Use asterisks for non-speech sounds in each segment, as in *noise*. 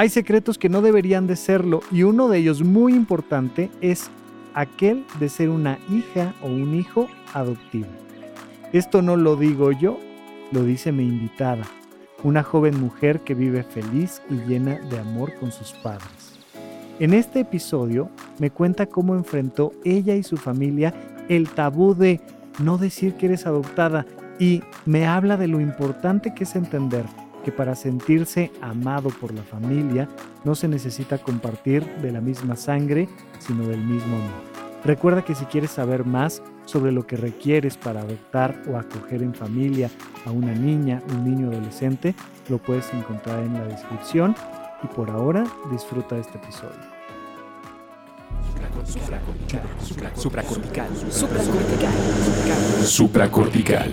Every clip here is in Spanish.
Hay secretos que no deberían de serlo, y uno de ellos muy importante es aquel de ser una hija o un hijo adoptivo. Esto no lo digo yo, lo dice mi invitada, una joven mujer que vive feliz y llena de amor con sus padres. En este episodio me cuenta cómo enfrentó ella y su familia el tabú de no decir que eres adoptada y me habla de lo importante que es entender que para sentirse amado por la familia no se necesita compartir de la misma sangre, sino del mismo amor. Recuerda que si quieres saber más sobre lo que requieres para adoptar o acoger en familia a una niña, un niño adolescente, lo puedes encontrar en la descripción y por ahora disfruta de este episodio. Supracortical. Supracortical. Supracortical.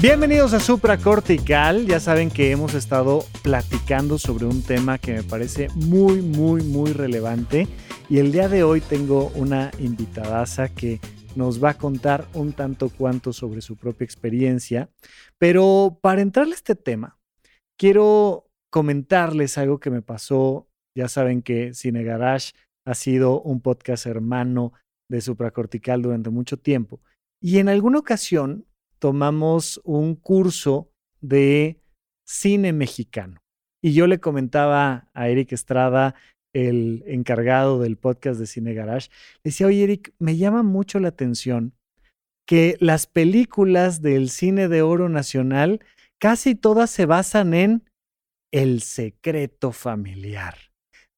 Bienvenidos a Supracortical, ya saben que hemos estado platicando sobre un tema que me parece muy muy muy relevante y el día de hoy tengo una invitadaza que nos va a contar un tanto cuanto sobre su propia experiencia. Pero para entrarle a este tema, quiero comentarles algo que me pasó. Ya saben que Cine Garage ha sido un podcast hermano de Supracortical durante mucho tiempo. Y en alguna ocasión tomamos un curso de cine mexicano. Y yo le comentaba a Eric Estrada el encargado del podcast de Cine Garage, decía, oye Eric, me llama mucho la atención que las películas del cine de oro nacional casi todas se basan en el secreto familiar.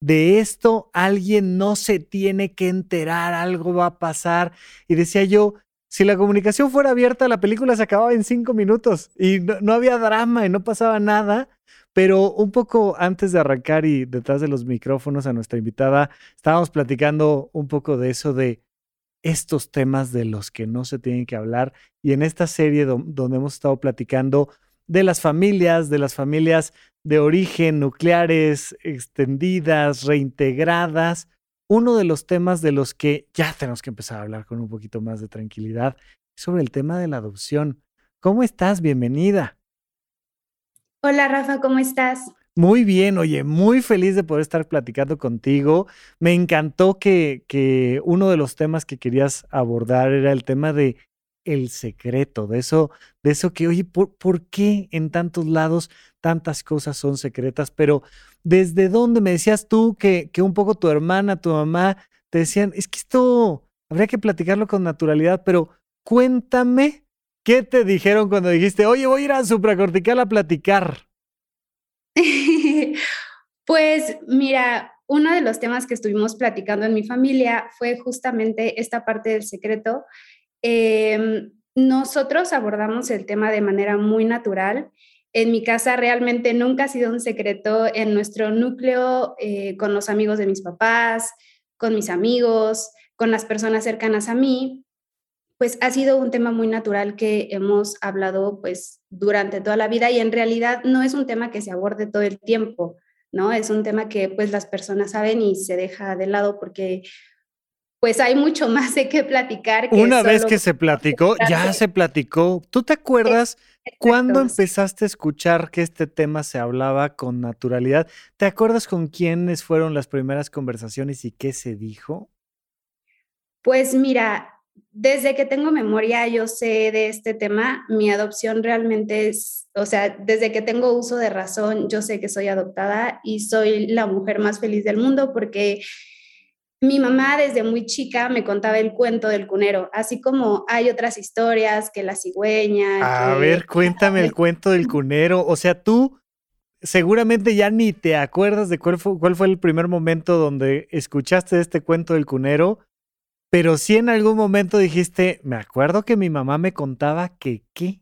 De esto alguien no se tiene que enterar, algo va a pasar. Y decía yo, si la comunicación fuera abierta, la película se acababa en cinco minutos y no, había drama y no pasaba nada. Pero un poco antes de arrancar y detrás de los micrófonos a nuestra invitada, estábamos platicando un poco de eso de estos temas de los que no se tienen que hablar. Y en esta serie donde hemos estado platicando de las familias, de las familias de origen, nucleares, extendidas, reintegradas, uno de los temas de los que ya tenemos que empezar a hablar con un poquito más de tranquilidad es sobre el tema de la adopción. ¿Cómo estás? Bienvenida. Hola Rafa, ¿cómo estás? Muy bien, oye, muy feliz de poder estar platicando contigo. Me encantó que, que uno de los temas que querías abordar era el tema de el secreto, de eso, de eso que, oye, ¿por, ¿por, qué en tantos lados tantas cosas son secretas? Pero ¿desde dónde me decías tú que, que un poco tu hermana, tu mamá te decían, es que esto habría que platicarlo con naturalidad, pero cuéntame ¿Qué te dijeron cuando dijiste, oye, voy a ir a supracortical a platicar? *laughs* pues mira, uno de los temas que estuvimos platicando en mi familia fue justamente esta parte del secreto. Em, nosotros abordamos el tema de manera muy natural. En mi casa realmente nunca ha sido un secreto en nuestro núcleo, eh, con los amigos de mis papás, con mis amigos, con las personas cercanas a mí pues ha sido un tema muy natural que hemos hablado pues durante toda la vida y en realidad no es un tema que se aborde todo el tiempo. ¿no? Es un tema que pues las personas saben y se deja de lado porque pues hay mucho *laughs* más de qué platicar. Una vez que se platicó, ya se platicó. ¿Tú te acuerdas cuándo empezaste a escuchar que este tema se hablaba con naturalidad? ¿Te acuerdas con quiénes fueron las primeras conversaciones y qué se dijo? Pues mira, desde que tengo memoria yo sé de este tema, mi adopción realmente es, o sea, desde que tengo uso de razón, yo sé que soy adoptada y soy la mujer más feliz del mundo porque mi mamá desde muy chica me contaba el cuento del cunero, así como hay otras historias que la cigüeña. A ver, cuéntame el *laughs* cuento del cunero, o sea, tú seguramente ya ni te acuerdas de cuál fue, cuál fue el primer momento donde escuchaste este cuento del cunero pero sí en algún momento dijiste, me acuerdo que mi mamá me contaba que qué.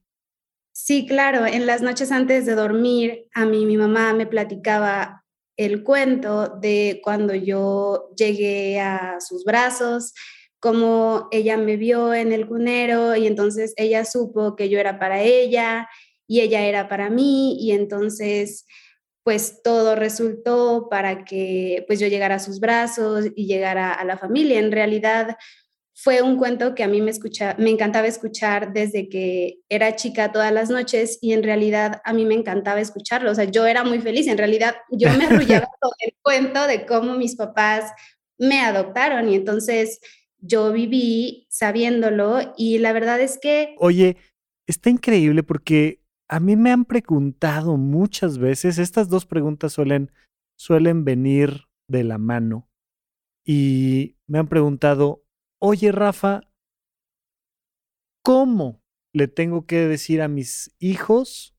Sí, claro, en las noches antes de dormir, a mí mi mamá me platicaba el cuento de cuando yo llegué a sus brazos, cómo ella me vio en el cunero y entonces ella supo que yo era para ella y ella era para mí y entonces pues todo resultó para que pues yo llegara a sus brazos y llegara a la familia. En realidad fue un cuento que a mí me, escucha, me encantaba escuchar desde que era chica todas las noches y en realidad a mí me encantaba escucharlo. O sea, yo era muy feliz. En realidad yo me arrullaba *laughs* todo el cuento de cómo mis papás me adoptaron y entonces yo viví sabiéndolo y la verdad es que... Oye, está increíble porque a mí me han preguntado muchas veces, estas dos preguntas suelen, suelen venir de la mano. Y me han preguntado, oye Rafa, ¿cómo le tengo que decir a mis hijos?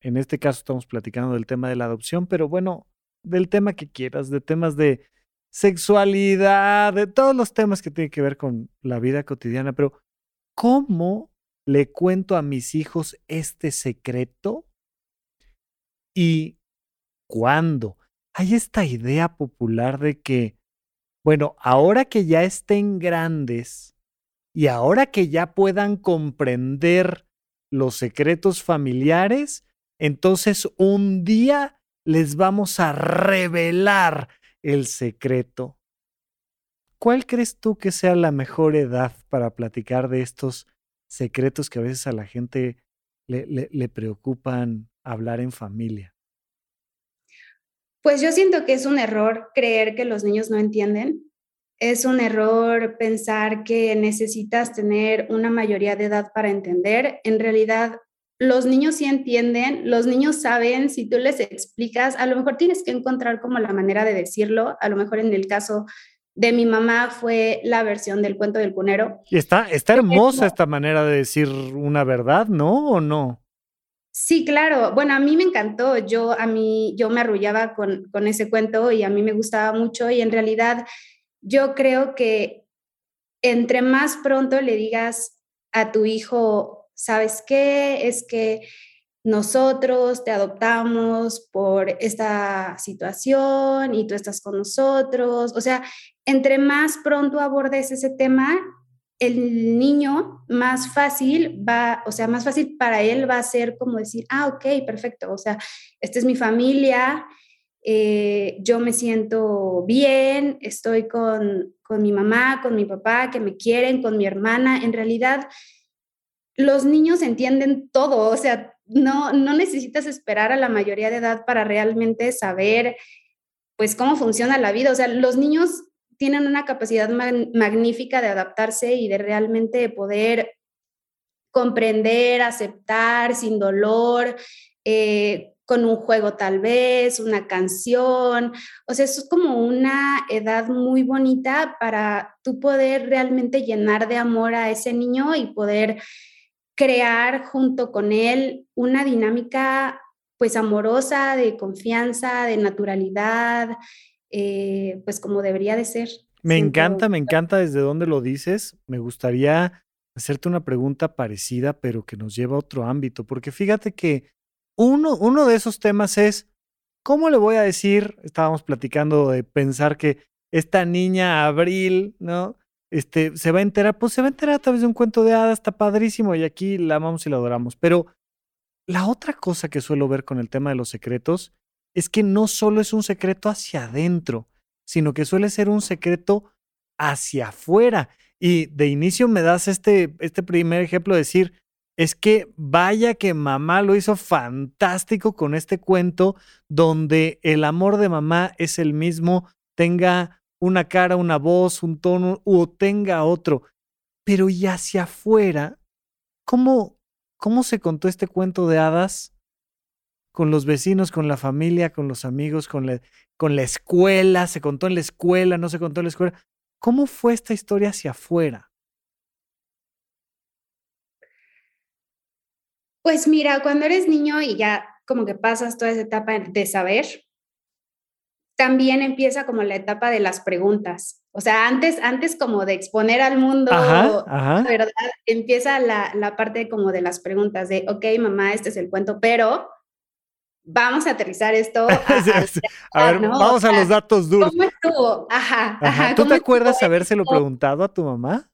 En este caso estamos platicando del tema de la adopción, pero bueno, del tema que quieras, de temas de sexualidad, de todos los temas que tienen que ver con la vida cotidiana, pero ¿cómo le cuento a mis hijos este secreto? ¿Y cuándo? Hay esta idea popular de que, bueno, ahora que ya estén grandes y ahora que ya puedan comprender los secretos familiares, entonces un día les vamos a revelar el secreto. ¿Cuál crees tú que sea la mejor edad para platicar de estos secretos que a veces a la gente le, le, preocupan hablar en familia? Pues yo siento que es un error creer que los niños no entienden. Es un error pensar que necesitas tener una mayoría de edad para entender. En realidad, los niños sí entienden, los niños saben, si tú les explicas, a lo mejor tienes que encontrar como la manera de decirlo, a lo mejor en el caso de mi mamá fue la versión del cuento del cunero. Y está, está hermosa esta manera de decir una verdad, ¿no? ¿O no? Sí, claro. Bueno, a mí me encantó. Yo a mí yo me arrullaba con, con ese cuento y a mí me gustaba mucho y en realidad yo creo que entre más pronto le digas a tu hijo, ¿sabes qué? Es que nosotros te adoptamos por esta situación y tú estás con nosotros. O sea, entre más pronto abordes ese tema, el niño más fácil va, o sea, más fácil para él va a ser como decir, ah, ok, perfecto, o sea, esta es mi familia, eh, yo me siento bien, estoy con, con mi mamá, con mi papá, que me quieren, con mi hermana. En realidad, los niños entienden todo, o sea, no, no necesitas esperar a la mayoría de edad para realmente saber, pues, cómo funciona la vida. O sea, los niños tienen una capacidad magnífica de adaptarse y de realmente poder comprender, aceptar sin dolor, eh, con un juego tal vez, una canción. O sea, eso es como una edad muy bonita para tú poder realmente llenar de amor a ese niño y poder crear junto con él una dinámica pues amorosa, de confianza, de naturalidad, eh, pues como debería de ser. Me encanta, me encanta desde dónde lo dices. Me gustaría hacerte una pregunta parecida, pero que nos lleva a otro ámbito, porque fíjate que uno, uno de esos temas es, ¿cómo le voy a decir? Estábamos platicando de pensar que esta niña Abril, ¿no? Este, se va a enterar, pues se va a enterar a través de un cuento de hadas, está padrísimo y aquí la amamos y la adoramos. Pero la otra cosa que suelo ver con el tema de los secretos es que no solo es un secreto hacia adentro, sino que suele ser un secreto hacia afuera. Y de inicio me das este, este primer ejemplo de decir, es que vaya que mamá lo hizo fantástico con este cuento donde el amor de mamá es el mismo, tenga una cara, una voz, un tono o tenga otro. Pero y hacia afuera, ¿cómo, cómo se contó este cuento de hadas con los vecinos, con la familia, con los amigos, con la, con la escuela? ¿Se contó en la escuela? ¿No se contó en la escuela? ¿Cómo fue esta historia hacia afuera? Pues mira, cuando eres niño y ya como que pasas toda esa etapa de saber, también empieza como la etapa de las preguntas. O sea, antes, antes como de exponer al mundo, ¿verdad? Empieza la, la, parte como de las preguntas de, ok, mamá, este es el cuento, pero vamos a aterrizar esto. *laughs* A, ver, vamos a los datos duros. ¿Cómo estuvo? Ajá, ajá. ¿Tú te acuerdas habérselo preguntado a tu mamá?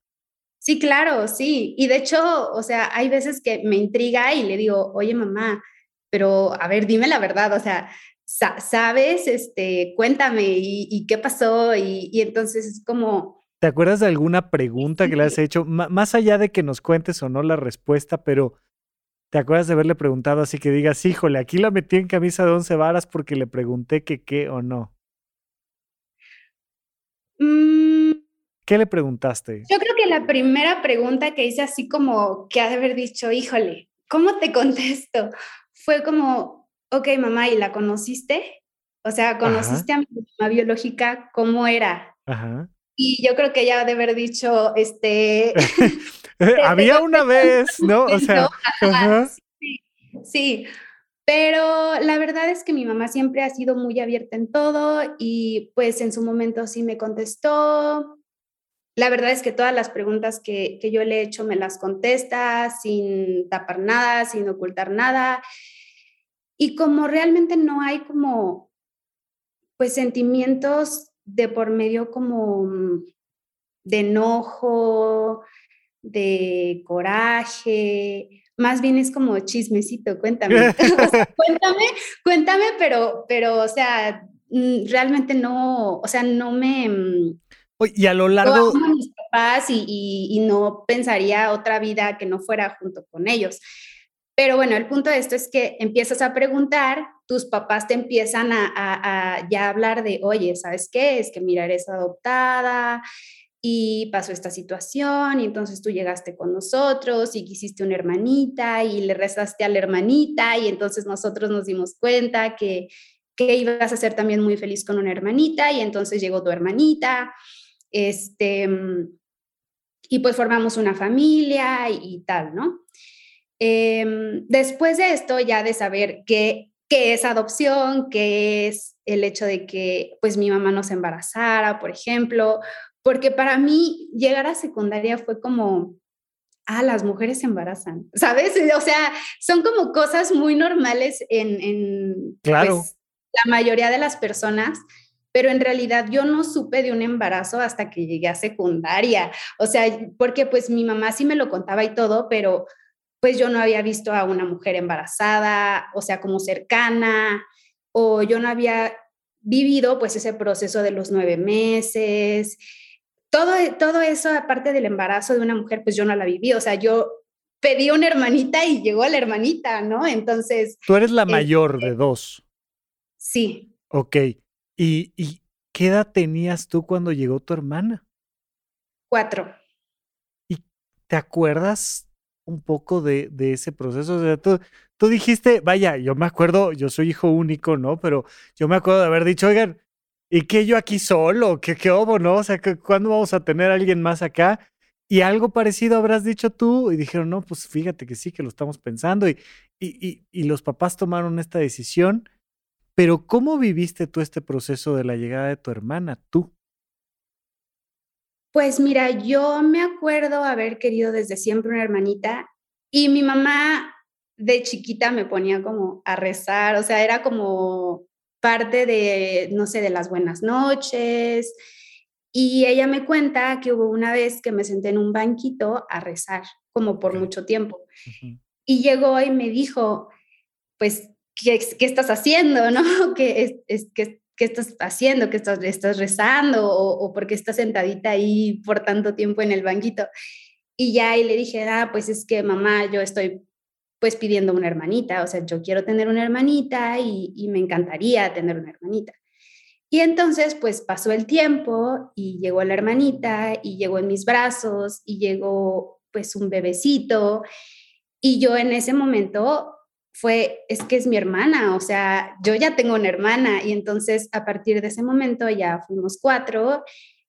Sí, claro, sí. Y de hecho, o sea, hay veces que me intriga y le digo, oye mamá, pero a ver, dime la verdad, o sea, ¿sabes? Este, cuéntame y, qué pasó. Y, y, entonces es como... ¿Te acuerdas de alguna pregunta que le has hecho? más allá de que nos cuentes o no la respuesta, pero ¿te acuerdas de haberle preguntado así que digas, híjole, aquí la metí en camisa de once varas porque le pregunté que qué o no? Mm. ¿Qué le preguntaste? Yo creo que la primera pregunta que hice así como que ha de haber dicho, híjole, ¿cómo te *laughs* contesto? Fue como, ok, mamá, ¿y la conociste? O sea, ¿conociste a mi mamá biológica? ¿Cómo era? Ajá. Y yo creo que ella debe haber dicho, este... *laughs* Había una vez, ¿no? O sea... Sí, sí, pero la verdad es que mi mamá siempre ha sido muy abierta en todo y pues en su momento sí me contestó. La verdad es que todas las preguntas que, que yo le he hecho me las contesta sin tapar nada, sin ocultar nada. Y como realmente no hay como, pues, sentimientos de por medio como mm, de enojo, de coraje, más bien es como chismecito, cuéntame. *laughs* *laughs* cuéntame, cuéntame, pero, pero, o sea, mm, realmente no, o sea, no me... Mm, y a lo largo... mis papás y, y, no pensaría otra vida que no fuera junto con ellos. Pero bueno, el punto de esto es que empiezas a preguntar, tus papás te empiezan a, ya hablar de, oye, ¿sabes qué? Es que mira, eres adoptada y pasó esta situación y entonces tú llegaste con nosotros y quisiste una hermanita y le rezaste a la hermanita y entonces nosotros nos dimos cuenta que, que ibas a ser también muy feliz con una hermanita y entonces llegó tu hermanita. Este, y pues formamos una familia y tal, ¿no? Em, después de esto, ya de saber qué, qué es adopción, qué es el hecho de que pues mi mamá nos embarazara, por ejemplo, porque para mí llegar a secundaria fue como, ah, las mujeres se embarazan, ¿sabes? *laughs* O sea, son como cosas muy normales en, en claro. Pues, la mayoría de las personas, pero en realidad yo no supe de un embarazo hasta que llegué a secundaria, o sea, porque pues mi mamá sí me lo contaba y todo, pero pues yo no había visto a una mujer embarazada, o sea, como cercana, o yo no había vivido pues ese proceso de los nueve meses. Todo, todo eso, aparte del embarazo de una mujer, pues yo no la viví. O sea, yo pedí una hermanita y llegó la hermanita, ¿no? Entonces... Tú eres la mayor de este dos. Sí. Ok. ¿Y, ¿Y qué edad tenías tú cuando llegó tu hermana? Cuatro. ¿Y te acuerdas un poco de, de ese proceso. O sea, tú, dijiste, vaya, yo me acuerdo, yo soy hijo único, ¿no? Pero yo me acuerdo de haber dicho, oigan, ¿y qué yo aquí solo? ¿Qué, qué obo, no? O sea, ¿cuándo vamos a tener a alguien más acá? Y algo parecido habrás dicho tú y dijeron, no, pues fíjate que sí, que lo estamos pensando y, y, y los papás tomaron esta decisión. Pero ¿cómo viviste tú este proceso de la llegada de tu hermana, tú? Pues mira, yo me acuerdo haber querido desde siempre una hermanita y mi mamá de chiquita me ponía como a rezar, o sea, era como parte de, no sé, de las buenas noches. Y ella me cuenta que hubo una vez que me senté en un banquito a rezar, como por mucho tiempo. Y llegó y me dijo, pues ¿qué, estás haciendo? *laughs* ¿No? ¿Qué, es, ¿Qué estás haciendo? ¿Qué estás, estás rezando? ¿O, o por qué estás sentadita ahí por tanto tiempo en el banquito? Y ya y le dije, ah, pues es que mamá, yo estoy pues pidiendo una hermanita, o sea, yo quiero tener una hermanita y, y me encantaría tener una hermanita. Y entonces, pues pasó el tiempo y llegó la hermanita y llegó en mis brazos y llegó pues un bebecito. Y yo en ese momento fue, es que es mi hermana, o sea, yo ya tengo una hermana y entonces a partir de ese momento ya fuimos cuatro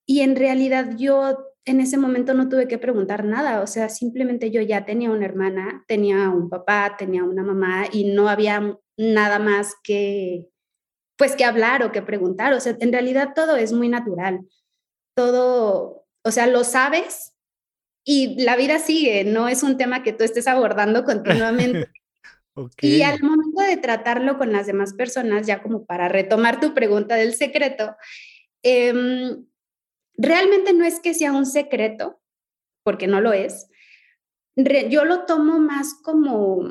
y en realidad yo en ese momento no tuve que preguntar nada, o sea, simplemente yo ya tenía una hermana, tenía un papá, tenía una mamá y no había nada más que, pues que hablar o que preguntar. O sea, en realidad todo es muy natural. Todo, o sea, lo sabes y la vida sigue, no es un tema que tú estés abordando *laughs* continuamente. Y al momento de tratarlo con las demás personas, ya como para retomar tu pregunta del secreto, em, realmente no es que sea un secreto, porque no lo es. yo lo tomo más como,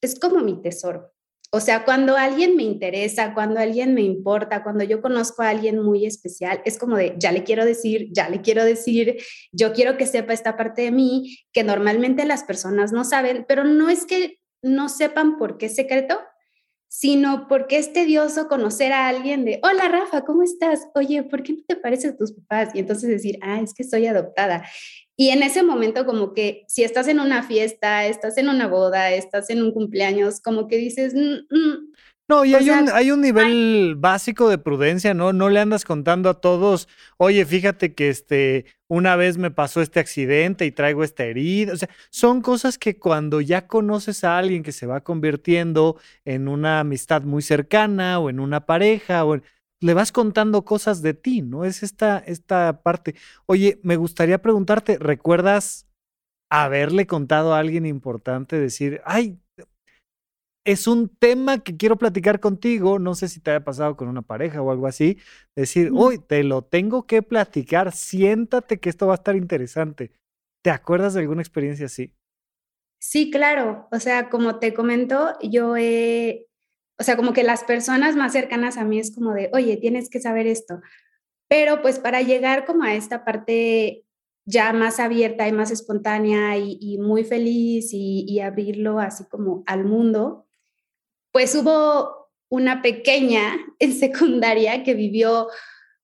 es como mi tesoro. O sea, cuando alguien me interesa, cuando alguien me importa, cuando yo conozco a alguien muy especial, es como de, ya le quiero decir, ya le quiero decir, yo quiero que sepa esta parte de mí que normalmente las personas no saben, pero no es que no sepan por qué secreto, sino porque es tedioso conocer a alguien de, hola Rafa, ¿cómo estás? Oye, ¿por qué no te parecen tus papás? Y entonces decir, ah, es que soy adoptada. Y en ese momento como que si estás en una fiesta, estás en una boda, estás en un cumpleaños, como que dices... Mm, mm". No, y hay, un, hay un nivel básico de prudencia, ¿no? No le andas contando a todos, oye, fíjate que este, una vez me pasó este accidente y traigo esta herida. O sea, son cosas que cuando ya conoces a alguien que se va convirtiendo en una amistad muy cercana o en una pareja o en, le vas contando cosas de ti, ¿no? Es esta, esta parte. Oye, me gustaría preguntarte, ¿recuerdas haberle contado a alguien importante, decir, ay, es un tema que quiero platicar contigo, no sé si te haya pasado con una pareja o algo así, decir, uy, te lo tengo que platicar, siéntate que esto va a estar interesante. ¿Te acuerdas de alguna experiencia así? Sí, claro. O sea, como te comento, yo he o sea, como que las personas más cercanas a mí es como de, oye, tienes que saber esto. Pero pues para llegar como a esta parte ya más abierta y más espontánea y, muy feliz y, abrirlo así como al mundo, pues hubo una pequeña en secundaria que vivió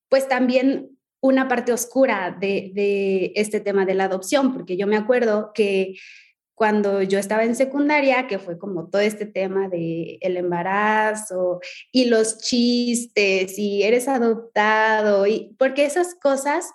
pues también una parte oscura de, de este tema de la adopción, porque yo me acuerdo que cuando yo estaba en secundaria, que fue como todo este tema de el embarazo y los chistes y eres adoptado y porque esas cosas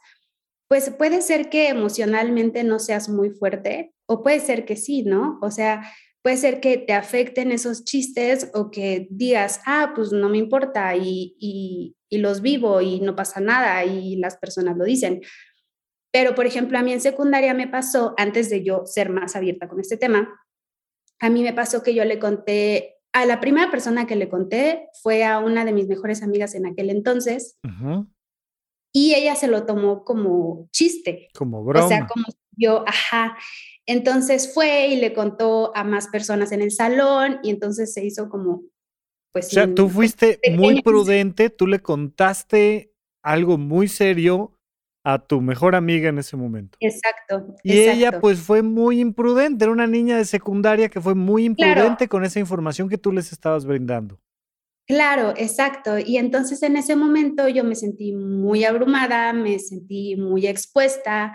pues puede ser que emocionalmente no seas muy fuerte o puede ser que sí, ¿no? O sea, puede ser que te afecten esos chistes o que digas, ah, pues no me importa y, y, y los vivo y no pasa nada y las personas lo dicen. Pero, por ejemplo, a mí en secundaria me pasó, antes de yo ser más abierta con este tema, a mí me pasó que yo le conté, a la primera persona que le conté fue a una de mis mejores amigas en aquel entonces. Y ella se lo tomó como chiste. Como broma. O sea, como yo, ajá. Entonces fue y le contó a más personas en el salón y entonces se hizo como, pues... O sea, tú fuiste muy prudente, tú le contaste algo muy serio a tu mejor amiga en ese momento. Exacto. Y ella pues fue muy imprudente, era una niña de secundaria que fue muy imprudente con esa información que tú les estabas brindando. Claro, exacto. Y entonces en ese momento yo me sentí muy abrumada, me sentí muy expuesta,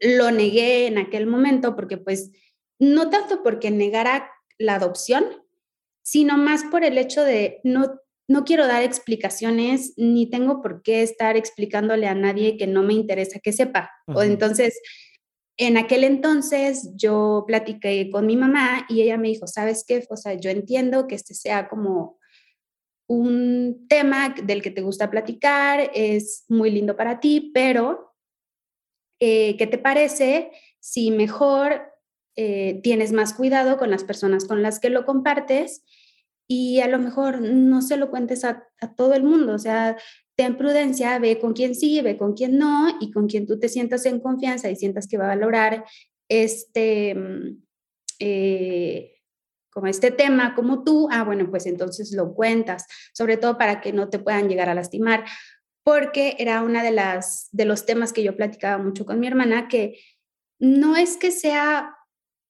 lo negué en aquel momento porque pues no tanto porque negara la adopción, sino más por el hecho de no no quiero dar explicaciones ni tengo por qué estar explicándole a nadie que no me interesa que sepa. O entonces, en aquel entonces yo platiqué con mi mamá y ella me dijo, ¿sabes qué? O sea, yo entiendo que este sea como un tema del que te gusta platicar, es muy lindo para ti, pero eh, ¿qué te parece si mejor eh, tienes más cuidado con las personas con las que lo compartes? y a lo mejor no se lo cuentes a, todo el mundo, o sea, ten prudencia, ve con quién sí, ve con quién no, y con quien tú te sientas en confianza y sientas que va a valorar este, mm, eh, como este tema como tú, ah, bueno, pues entonces lo cuentas, sobre todo para que no te puedan llegar a lastimar, porque era una de las de los temas que yo platicaba mucho con mi hermana que no es que sea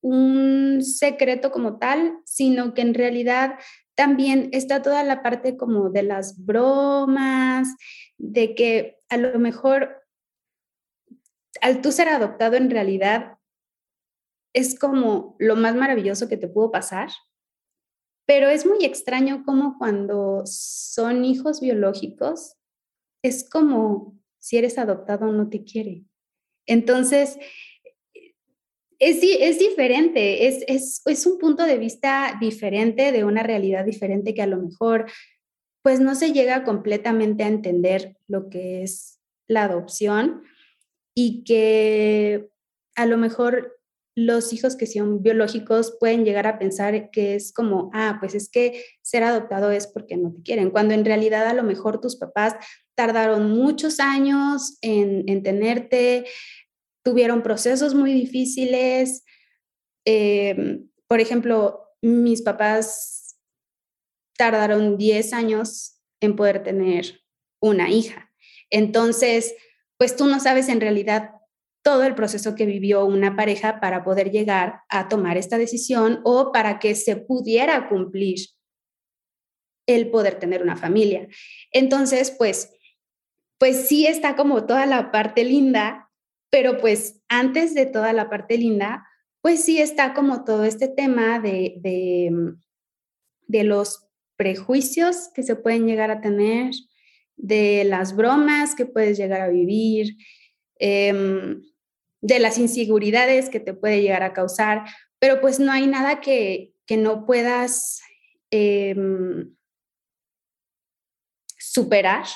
un secreto como tal, sino que en realidad también está toda la parte como de las bromas, de que a lo mejor al tú ser adoptado en realidad es como lo más maravilloso que te pudo pasar, pero es muy extraño como cuando son hijos biológicos, es como si eres adoptado no te quiere. Entonces, es, es diferente, es, es, es, un punto de vista diferente, de una realidad diferente que a lo mejor pues no se llega completamente a entender lo que es la adopción y que a lo mejor los hijos que son biológicos pueden llegar a pensar que es como, ah, pues es que ser adoptado es porque no te quieren, cuando en realidad a lo mejor tus papás tardaron muchos años en, en tenerte, tuvieron procesos muy difíciles. Eh, por ejemplo, mis papás tardaron 10 años en poder tener una hija. Entonces, pues tú no sabes en realidad todo el proceso que vivió una pareja para poder llegar a tomar esta decisión o para que se pudiera cumplir el poder tener una familia. Entonces, pues, pues sí está como toda la parte linda pero pues antes de toda la parte linda, pues sí está como todo este tema de, de, mm, los prejuicios que se pueden llegar a tener, de las bromas que puedes llegar a vivir, em, de las inseguridades que te puede llegar a causar, pero pues no hay nada que, que no puedas em, superar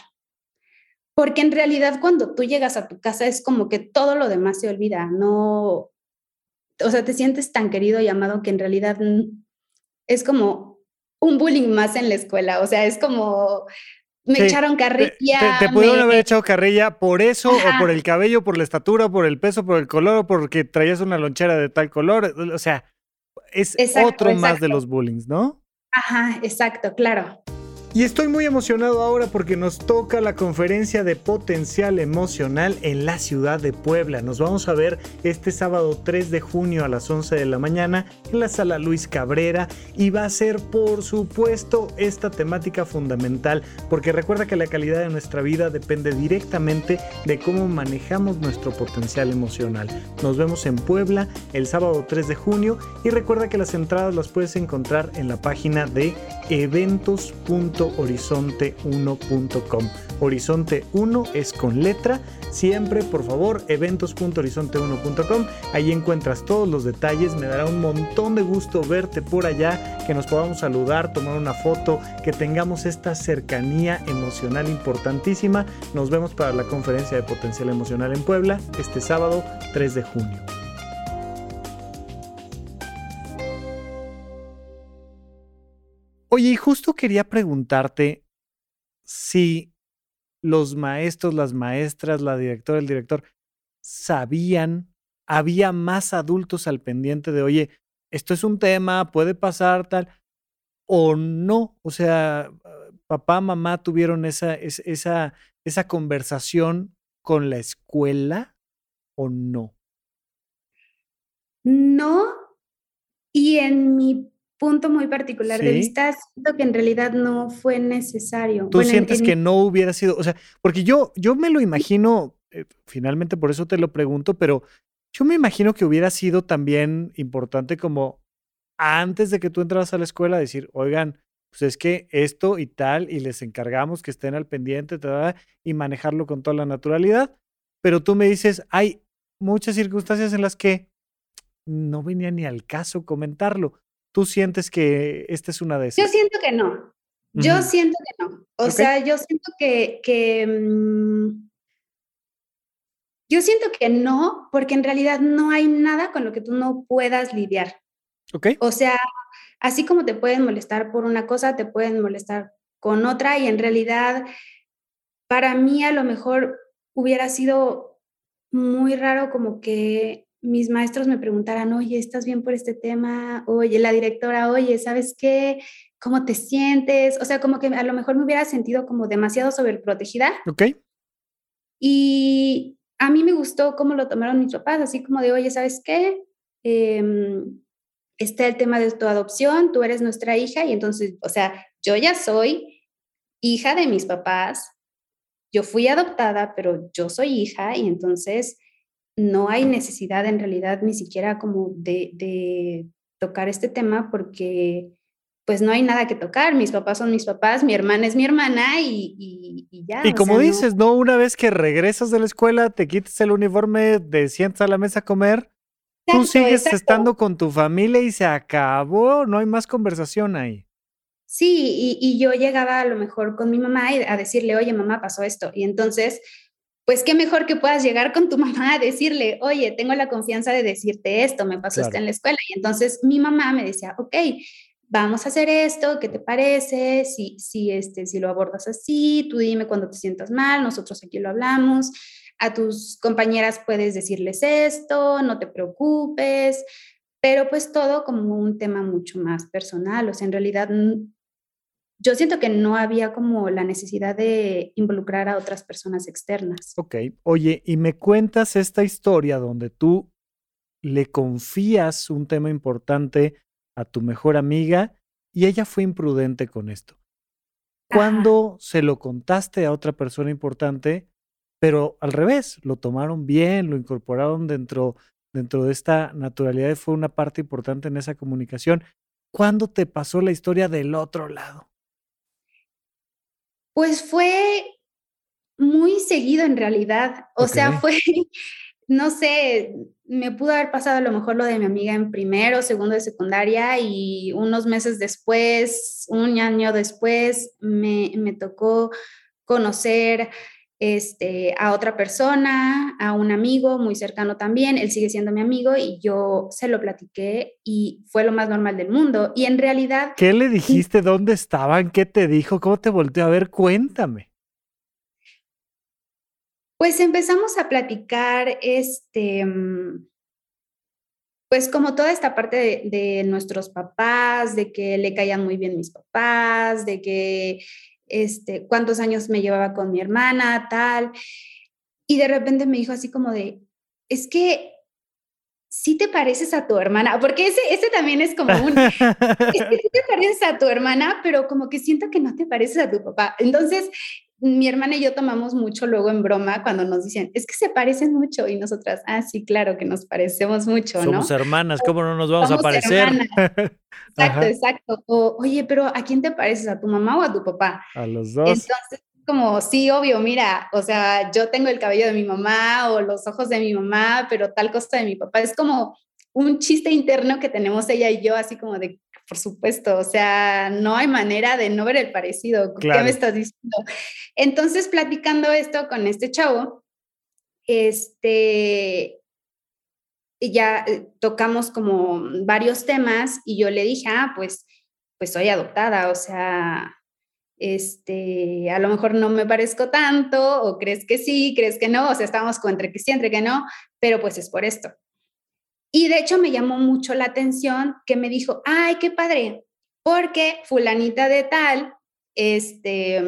porque en realidad cuando tú llegas a tu casa es como que todo lo demás se olvida, no, o sea, te sientes tan querido y amado que en realidad es como un bullying más en la escuela, o sea, es como me echaron carrilla. Te, pudieron haber echado carrilla por eso, o por el cabello, por la estatura, por el peso, por el color, o porque traías una lonchera de tal color. O sea, es otro más de los bullying, ¿no? Ajá, exacto, claro. Y estoy muy emocionado ahora porque nos toca la conferencia de potencial emocional en la ciudad de Puebla. Nos vamos a ver este sábado 3 de junio a las 11 de la mañana en la sala Luis Cabrera y va a ser por supuesto esta temática fundamental porque recuerda que la calidad de nuestra vida depende directamente de cómo manejamos nuestro potencial emocional. Nos vemos en Puebla el sábado 3 de junio y recuerda que las entradas las puedes encontrar en la página de eventos.com horizonte1.com. Horizonte 1 es con letra. Siempre, por favor, eventos.horizonte1.com. Ahí encuentras todos los detalles. Me dará un montón de gusto verte por allá, que nos podamos saludar, tomar una foto, que tengamos esta cercanía emocional importantísima. Nos vemos para la conferencia de potencial emocional en Puebla este sábado 3 de junio. Oye, y justo quería preguntarte si los maestros, las maestras, la directora, el director, sabían, había más adultos al pendiente de, oye, esto es un tema, puede pasar tal, o no. O sea, papá, mamá tuvieron esa, esa, esa conversación con la escuela o no. No, y en mi punto muy particular de vista, siento que en realidad no fue necesario. ¿Tú sientes que no hubiera sido, o sea, porque yo, yo me lo imagino, eh, finalmente por eso te lo pregunto, pero yo me imagino que hubiera sido también importante como antes de que tú entras a la escuela decir, oigan, pues es que esto y tal, y les encargamos que estén al pendiente y manejarlo con toda la naturalidad, pero tú me dices, hay muchas circunstancias en las que no venía ni al caso comentarlo. ¿Tú sientes que esta es una de esas? Yo siento que no. Yo siento que no. O sea, yo siento que, que mm, yo siento que no, porque en realidad no hay nada con lo que tú no puedas lidiar. Ok. O sea, así como te pueden molestar por una cosa, te pueden molestar con otra y en realidad para mí a lo mejor hubiera sido muy raro como que mis maestros me preguntaran, oye, ¿estás bien por este tema? Oye, la directora, oye, ¿sabes qué? ¿Cómo te sientes? O sea, como que a lo mejor me hubiera sentido como demasiado sobreprotegida. Ok. Y a mí me gustó cómo lo tomaron mis papás, así como de, oye, ¿sabes qué? Em, está el tema de tu adopción, tú eres nuestra hija y entonces, o sea, yo ya soy hija de mis papás, yo fui adoptada, pero yo soy hija y entonces no hay necesidad en realidad ni siquiera como de, tocar este tema porque pues no hay nada que tocar, mis papás son mis papás, mi hermana es mi hermana y, ya. Y como dices, no. una vez que regresas de la escuela, te quites el uniforme, te sientas a la mesa a comer, tú sigues estando con tu familia y se acabó, no hay más conversación ahí. Sí, y, yo llegaba a lo mejor con mi mamá a decirle, oye, mamá, pasó esto. Y entonces pues qué mejor que puedas llegar con tu *laughs* mamá a decirle, oye, tengo la confianza de decirte esto, me pasó esto en la escuela. Y entonces mi mamá me decía, ok, vamos a hacer esto, ¿qué te parece? Si, si, este, si lo abordas así, tú dime cuando te sientas mal, nosotros aquí lo hablamos. A tus compañeras puedes decirles esto, no te preocupes, pero pues todo como un tema mucho más personal, o sea, en realidad yo siento que no había como la necesidad de involucrar a otras personas externas. Ok, oye, y me cuentas esta historia donde tú le confías un tema importante a tu mejor amiga y ella fue imprudente con esto. ¿Cuándo se lo contaste a otra persona importante, pero al revés, lo tomaron bien, lo incorporaron dentro, dentro de esta naturalidad y fue una parte importante en esa comunicación? ¿Cuándo te pasó la historia del otro lado? Pues fue muy seguido en realidad. O sea, fue, *laughs* no sé, me pudo haber pasado a lo mejor lo de mi amiga en primero, segundo de secundaria y unos meses después, un año después, me, me tocó conocer este, a otra persona, a un amigo muy cercano también, él sigue siendo mi amigo y yo se lo platiqué y fue lo más normal del mundo. Y en realidad... ¿Qué le dijiste? ¿Dónde estaban? ¿Qué te dijo? ¿Cómo te volteó a ver? Cuéntame. Pues empezamos a platicar, este, mm, pues como toda esta parte de, de nuestros papás, de que le caían muy bien mis papás, de que este, cuántos años me llevaba con mi hermana, tal. Y de repente me dijo así como de, es que sí te pareces a tu hermana, porque ese, ese también es como un, es que sí te pareces a tu hermana, pero como que siento que no te pareces a tu papá. Entonces, mi hermana y yo tomamos mucho luego en broma cuando nos dicen, es que se parecen mucho y nosotras, ah, sí, claro que nos parecemos mucho, ¿no? Somos hermanas, ¿cómo no nos vamos a parecer? *laughs* exacto, exacto. O, oye, pero ¿a quién te pareces? ¿A tu mamá o a tu papá? A los dos. Entonces, como, sí, obvio, mira, o sea, yo tengo el cabello de mi mamá o los ojos de mi mamá, pero tal cosa de mi papá. Es como un chiste interno que tenemos ella y yo, así como de, por supuesto, o sea, no hay manera de no ver el parecido. ¿Qué me estás diciendo? Entonces, platicando esto con este chavo, este, ya eh, tocamos como varios temas y yo le dije, ah, pues, pues soy adoptada, o sea, este, a lo mejor no me parezco tanto, o crees que sí, crees que no, o sea, estamos con entre que sí, entre que no, pero pues es por esto. Y de hecho me llamó mucho la atención que me dijo, ay, qué padre, porque fulanita de tal, este,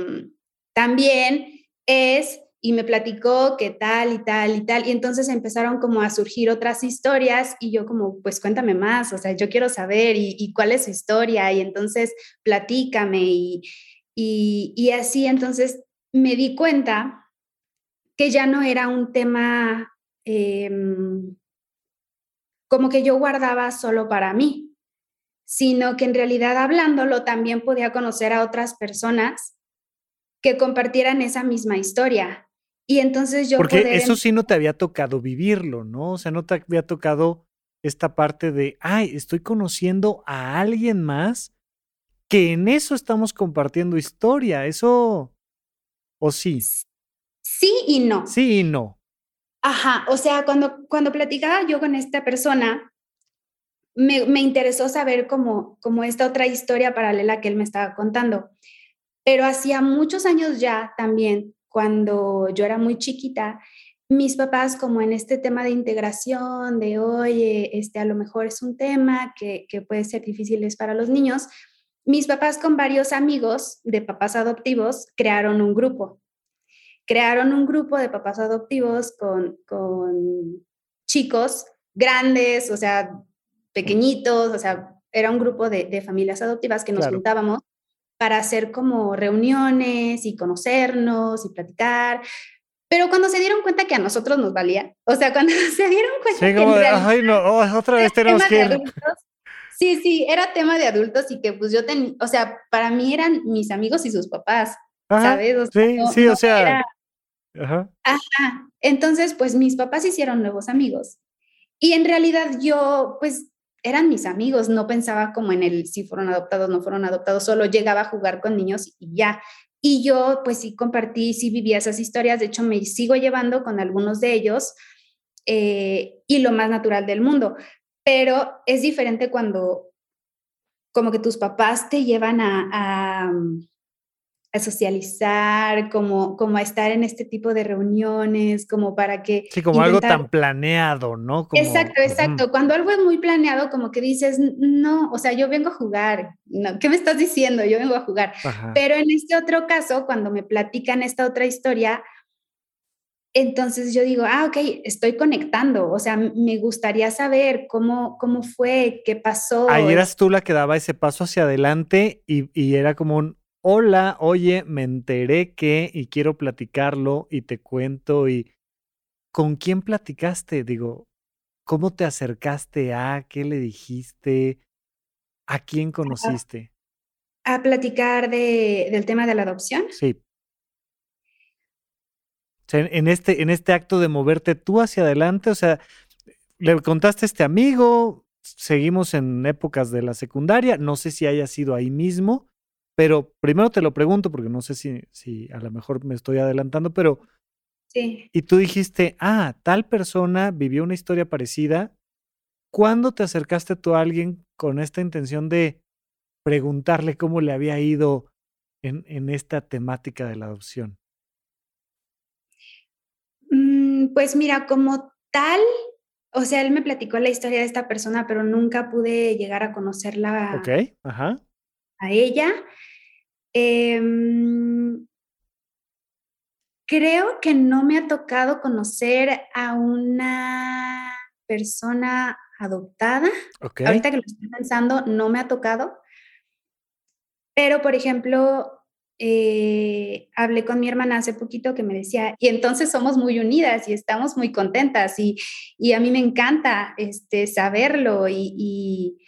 también es, y me platicó que tal y tal y tal, y entonces empezaron como a surgir otras historias y yo como, pues cuéntame más, o sea, yo quiero saber y, cuál es su historia, y entonces platícame y, y, así entonces me di cuenta que ya no era un tema... Em, como que yo guardaba solo para mí, sino que en realidad hablándolo también podía conocer a otras personas que compartieran esa misma historia. Y entonces yo... Porque eso sí no te había tocado vivirlo, ¿no? O sea, no te había tocado esta parte de, ay, estoy conociendo a alguien más que en eso estamos compartiendo historia. Eso, ¿o sí? Sí y no. Sí y no. Ajá, o sea, cuando, cuando platicaba yo con esta persona, me, me interesó saber cómo, cómo esta otra historia paralela que él me estaba contando. Pero hacía muchos años ya también, cuando yo era muy chiquita, mis papás como en este tema de integración, de oye, este a lo mejor es un tema que, que puede ser difícil para los niños, mis papás con varios amigos de papás adoptivos crearon un grupo. Crearon un grupo de papás adoptivos con, con chicos grandes, o sea, pequeñitos, o sea, era un grupo de, familias adoptivas que nos juntábamos para hacer como reuniones y conocernos y platicar. Pero cuando se dieron cuenta que a nosotros nos valía, o sea, cuando *laughs* se dieron cuenta que ay, no, oh, otra vez tenemos que Sí, sí, era tema de adultos y que pues yo tenía, o sea, para mí eran mis amigos y sus papás, ¿sabes? sí, sí, o sea. Ajá. Ajá. Entonces, pues mis papás hicieron nuevos amigos. Y en realidad yo, pues, eran mis amigos, no pensaba como en el si fueron adoptados, no fueron adoptados, solo llegaba a jugar con niños y ya. Y yo, pues sí compartí, sí vivía esas historias, de hecho me sigo llevando con algunos de ellos eh, y lo más natural del mundo pero es diferente cuando como que tus papás te llevan a, a, socializar, como, como a estar en este tipo de reuniones, como para que... Sí, como algo tan planeado, ¿no? exacto, exacto. Cuando algo es muy planeado, como que dices, no, o sea, yo vengo a jugar, no, ¿qué me estás diciendo? Yo vengo a jugar. Pero en este otro caso, cuando me platican esta otra historia, entonces yo digo, ah, ok, estoy conectando, o sea, me gustaría saber cómo, cómo fue, qué pasó. Ahí eras tú la que daba ese paso hacia adelante y, y era como un, hola, oye, me enteré que y quiero platicarlo y te cuento y ¿con quién platicaste? Digo, ¿cómo te acercaste a? ¿Qué le dijiste? ¿A quién conociste? A, platicar de, del tema de la adopción. Sí en este, en este acto de moverte tú hacia adelante, o sea, le contaste a este amigo, seguimos en épocas de la secundaria, no sé si haya sido ahí mismo, pero primero te lo pregunto porque no sé si, si a lo mejor me estoy adelantando, pero... Sí. Y tú dijiste, ah, tal persona vivió una historia parecida. ¿Cuándo te acercaste tú a alguien con esta intención de preguntarle cómo le había ido en, en esta temática de la adopción? Mm, pues mira, como tal, o sea, él me platicó la historia de esta persona, pero nunca pude llegar a conocerla ajá. A ella. Em, creo que no me ha tocado conocer a una persona adoptada. Ahorita que lo estoy pensando, no me ha tocado. Pero, por ejemplo, eh, hablé con mi hermana hace poquito que me decía, y entonces somos muy unidas y estamos muy contentas y, a mí me encanta este, saberlo y, y,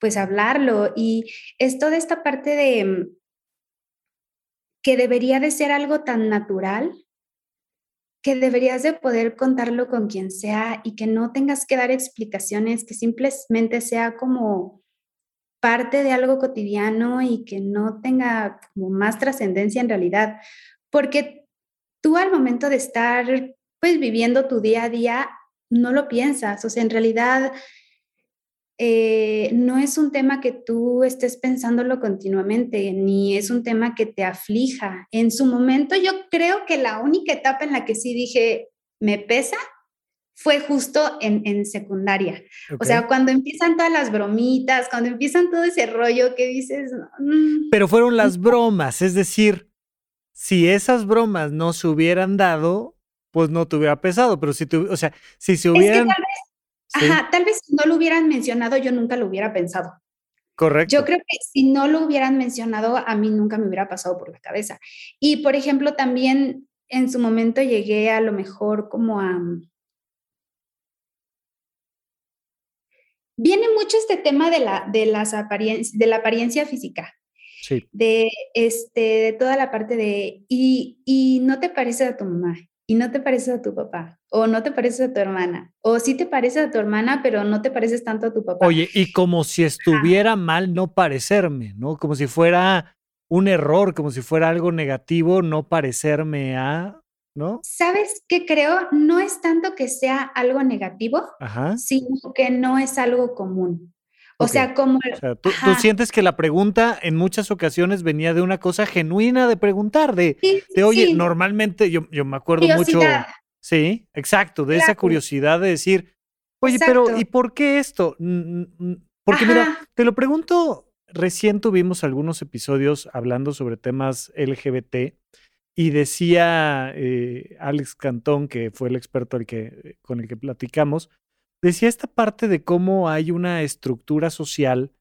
pues hablarlo. Y es toda esta parte de mm, que debería de ser algo tan natural que deberías de poder contarlo con quien sea y que no tengas que dar explicaciones, que simplemente sea como parte de algo cotidiano y que no tenga como más trascendencia en realidad, porque tú al momento de estar pues viviendo tu día a día no lo piensas, o sea, en realidad eh, no es un tema que tú estés pensándolo continuamente, ni es un tema que te aflija. En su momento yo creo que la única etapa en la que sí dije, me pesa, fue justo en, secundaria. O sea, cuando empiezan todas las bromitas, cuando empiezan todo ese rollo que dices... Mm, Pero fueron las bromas, es decir, si esas bromas no se hubieran dado, pues no te hubiera pesado, pero si o sea, si se hubieran... tal vez, ajá, tal vez si no lo hubieran mencionado, yo nunca lo hubiera pensado. Correcto. Yo creo que si no lo hubieran mencionado, a mí nunca me hubiera pasado por la cabeza. Y, por ejemplo, también en su momento llegué a lo mejor como a viene mucho este tema de la, de las de la apariencia física. Sí. De, este, de toda la parte de, y, y no te parece a tu mamá, y no te parece a tu papá, o no te parece a tu hermana, o sí te parece a tu hermana, pero no te pareces tanto a tu papá. Oye, y como si estuviera mal no parecerme, ¿no? Como si fuera un error, como si fuera algo negativo, no parecerme a ¿no? ¿Sabes qué creo? No es tanto que sea algo negativo, sino que no es algo común. O sea, como... tú, sientes que la pregunta en muchas ocasiones venía de una cosa genuina de preguntar, de, de oye, normalmente yo, yo me acuerdo mucho... Sí, exacto, de esa curiosidad de decir, oye, pero ¿y por qué esto? Porque mira, te lo pregunto, recién tuvimos algunos episodios hablando sobre temas LGBT y decía eh, Alex Cantón, que fue el experto que, con el que platicamos, decía esta parte de cómo hay una estructura social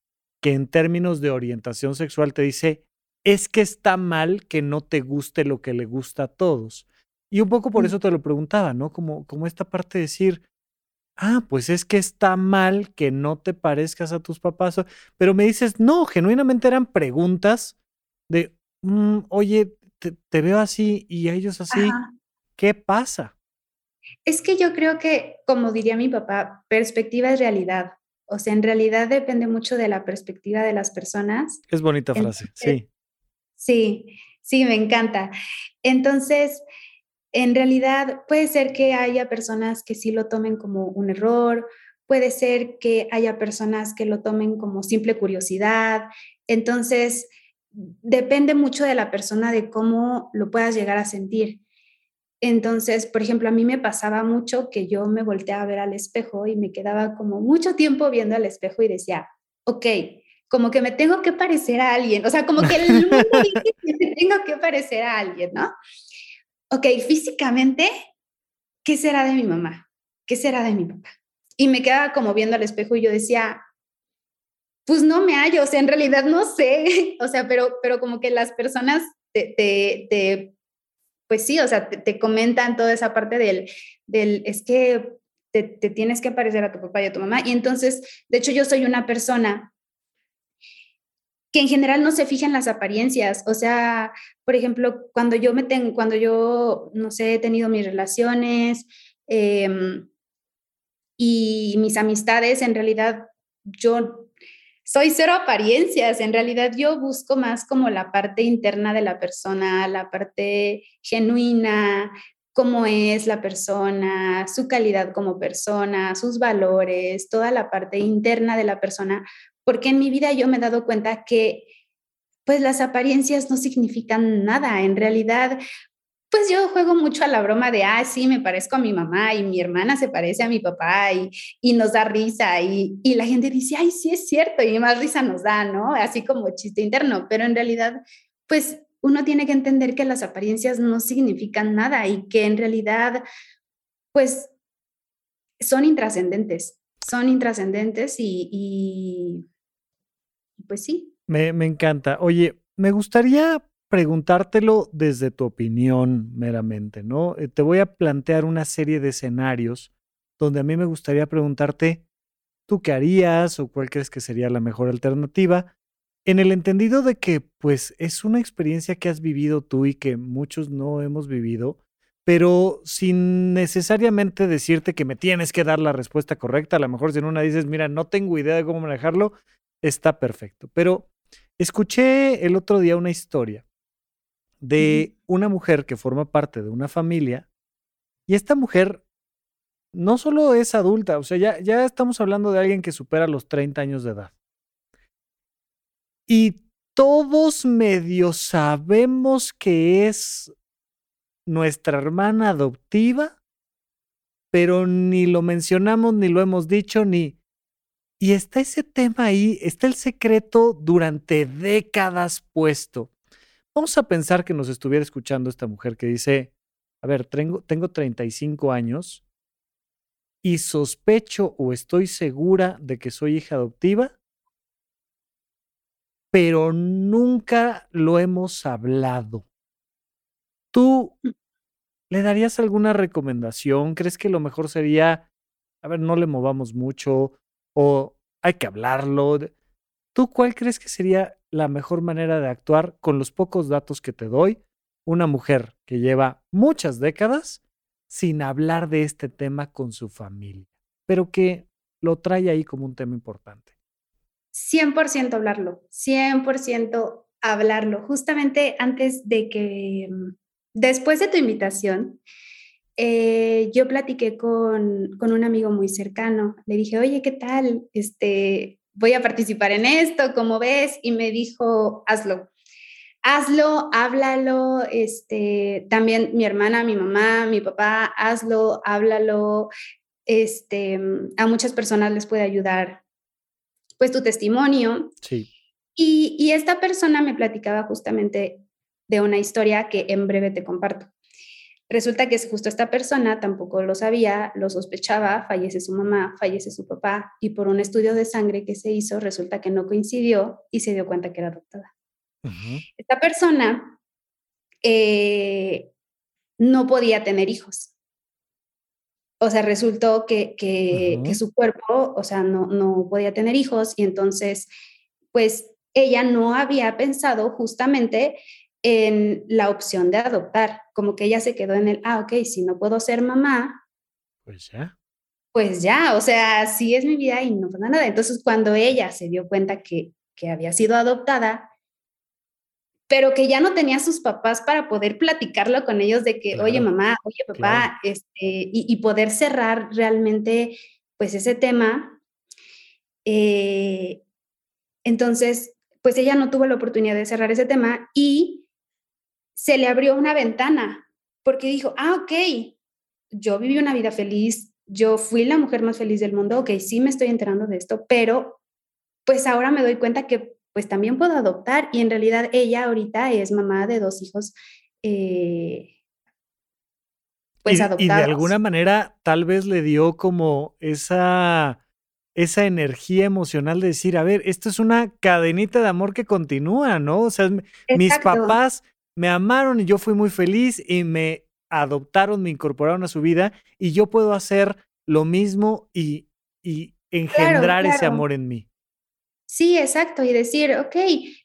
que en términos de orientación sexual te dice, es que está mal que no te guste lo que le gusta a todos. Y un poco por mm. eso te lo preguntaba, ¿no? Como, como esta parte de decir, ah, pues es que está mal que no te parezcas a tus papás. Pero me dices, no, genuinamente eran preguntas de, mm, oye, te, veo así y a ellos así, ¿qué pasa? Es que yo creo que, como diría mi papá, perspectiva es realidad. O sea, en realidad depende mucho de la perspectiva de las personas. Es bonita frase, sí. Sí, sí, me encanta. Entonces, en realidad puede ser que haya personas que sí lo tomen como un error, puede ser que haya personas que lo tomen como simple curiosidad. Entonces, depende mucho de la persona de cómo lo puedas llegar a sentir. Entonces, por ejemplo, a mí me pasaba mucho que yo me volteaba a ver al espejo y me quedaba como mucho tiempo viendo al espejo y decía, ok, como que me tengo que parecer a alguien, o sea, como que el mundo *laughs* dice que me tengo que parecer a alguien, ¿no? Ok, físicamente, ¿qué será de mi mamá? ¿Qué será de mi papá? Y me quedaba como viendo al espejo y yo decía, pues no me hallo, o sea, en realidad no sé, *laughs* o sea, pero, pero como que las personas te, te, pues sí, o sea, te, comentan toda esa parte del, del es que te, te, tienes que parecer a tu papá y a tu mamá. Y entonces, de hecho, yo soy una persona que en general no se fija en las apariencias. O sea, por ejemplo, cuando yo me tengo, cuando yo, no sé, he tenido mis relaciones em, y mis amistades, en realidad yo soy cero apariencias, en realidad yo busco más como la parte interna de la persona, la parte genuina, cómo es la persona, su calidad como persona, sus valores, toda la parte interna de la persona, porque en mi vida yo me he dado cuenta que pues las apariencias no significan nada, en realidad pues yo juego mucho a la broma de, ah, sí, me parezco a mi mamá y mi hermana se parece a mi papá y, y nos da risa y, y, la gente dice, ay, sí es cierto y más risa nos da, ¿no? Así como chiste interno, pero en realidad, pues uno tiene que entender que las apariencias no significan nada y que en realidad, pues son intrascendentes, son intrascendentes y, y, pues sí. Me, me encanta. Oye, me gustaría preguntártelo desde tu opinión meramente, ¿no? Eh, te voy a plantear una serie de escenarios donde a mí me gustaría preguntarte, ¿tú qué harías o cuál crees que sería la mejor alternativa? En el entendido de que, pues, es una experiencia que has vivido tú y que muchos no hemos vivido, pero sin necesariamente decirte que me tienes que dar la respuesta correcta. A lo mejor si en una dices, mira, no tengo idea de cómo manejarlo, está perfecto. Pero escuché el otro día una historia de una mujer que forma parte de una familia y esta mujer no solo es adulta, o sea, ya, ya estamos hablando de alguien que supera los 30 años de edad. Y todos medio sabemos que es nuestra hermana adoptiva, pero ni lo mencionamos, ni lo hemos dicho, ni... Y está ese tema ahí, está el secreto durante décadas puesto. Vamos a pensar que nos estuviera escuchando esta mujer que dice, a ver, tengo, tengo 35 años y sospecho o estoy segura de que soy hija adoptiva, pero nunca lo hemos hablado. ¿Tú mm. le darías alguna recomendación? ¿Crees que lo mejor sería, a ver, no le movamos mucho o hay que hablarlo? ¿Tú cuál crees que sería la mejor manera de actuar con los pocos datos que te doy? Una mujer que lleva muchas décadas sin hablar de este tema con su familia, pero que lo trae ahí como un tema importante. 100% hablarlo, 100% hablarlo. Justamente antes de que, mm, después de tu invitación, eh, yo platiqué con, con, un amigo muy cercano. Le dije, oye, ¿qué tal? Este, voy a participar en esto, ¿cómo ves? Y me dijo, hazlo. hazlo, háblalo, este, también mi hermana, mi mamá, mi papá, hazlo, háblalo, este, a muchas personas les puede ayudar, pues tu testimonio. Sí. Y, y esta persona me platicaba justamente de una historia que en breve te comparto. Resulta que es justo esta persona tampoco lo sabía, lo sospechaba, fallece su mamá, fallece su papá y por un estudio de sangre que se hizo resulta que no coincidió y se dio cuenta que era adoptada. Esta persona eh, no podía tener hijos. O sea, resultó que, que, su cuerpo, o sea, no, no podía tener hijos y entonces, pues ella no había pensado justamente en la opción de adoptar, como que ella se quedó en el, ah, ok, si no puedo ser mamá, pues ya. Pues ya, o sea, así es mi vida y no pasa nada. Entonces, cuando ella se dio cuenta que, que había sido adoptada, pero que ya no tenía sus papás para poder platicarlo con ellos de que, oye mamá, oye papá, este, y, poder cerrar realmente pues ese tema. Eh, entonces, pues ella no tuvo la oportunidad de cerrar ese tema y se le abrió una ventana porque dijo, ah, ok, yo viví una vida feliz, yo fui la mujer más feliz del mundo, ok, sí me estoy enterando de esto, pero pues ahora me doy cuenta que pues también puedo adoptar y en realidad ella ahorita es mamá de dos hijos. Eh, pues adoptados. Y de alguna manera tal vez le dio como esa, esa energía emocional de decir, a ver, esto es una cadenita de amor que continúa, ¿no? O sea, mis papás me amaron y yo fui muy feliz y me adoptaron, me incorporaron a su vida y yo puedo hacer lo mismo y, y engendrar ese amor en mí. Sí, exacto, y decir, ok,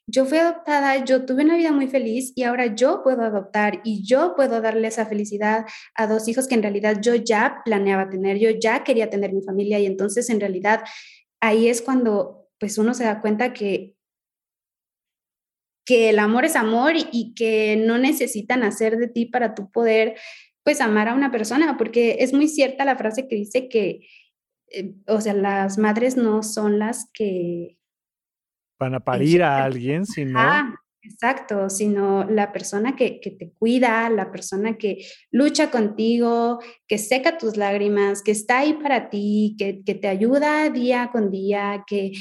yo fui adoptada, yo tuve una vida muy feliz y ahora yo puedo adoptar y yo puedo darle esa felicidad a dos hijos que en realidad yo ya planeaba tener, yo ya quería tener mi familia y entonces en realidad ahí es cuando pues uno se da cuenta que que el amor es amor y que no necesitan hacer de ti para tu poder, pues, amar a una persona, porque es muy cierta la frase que dice que, eh, o sea, las madres no son las que... Van a parir a alguien, sino... Ah, exacto, sino la persona que, que, te cuida, la persona que lucha contigo, que seca tus lágrimas, que está ahí para ti, que, que te ayuda día con día, que,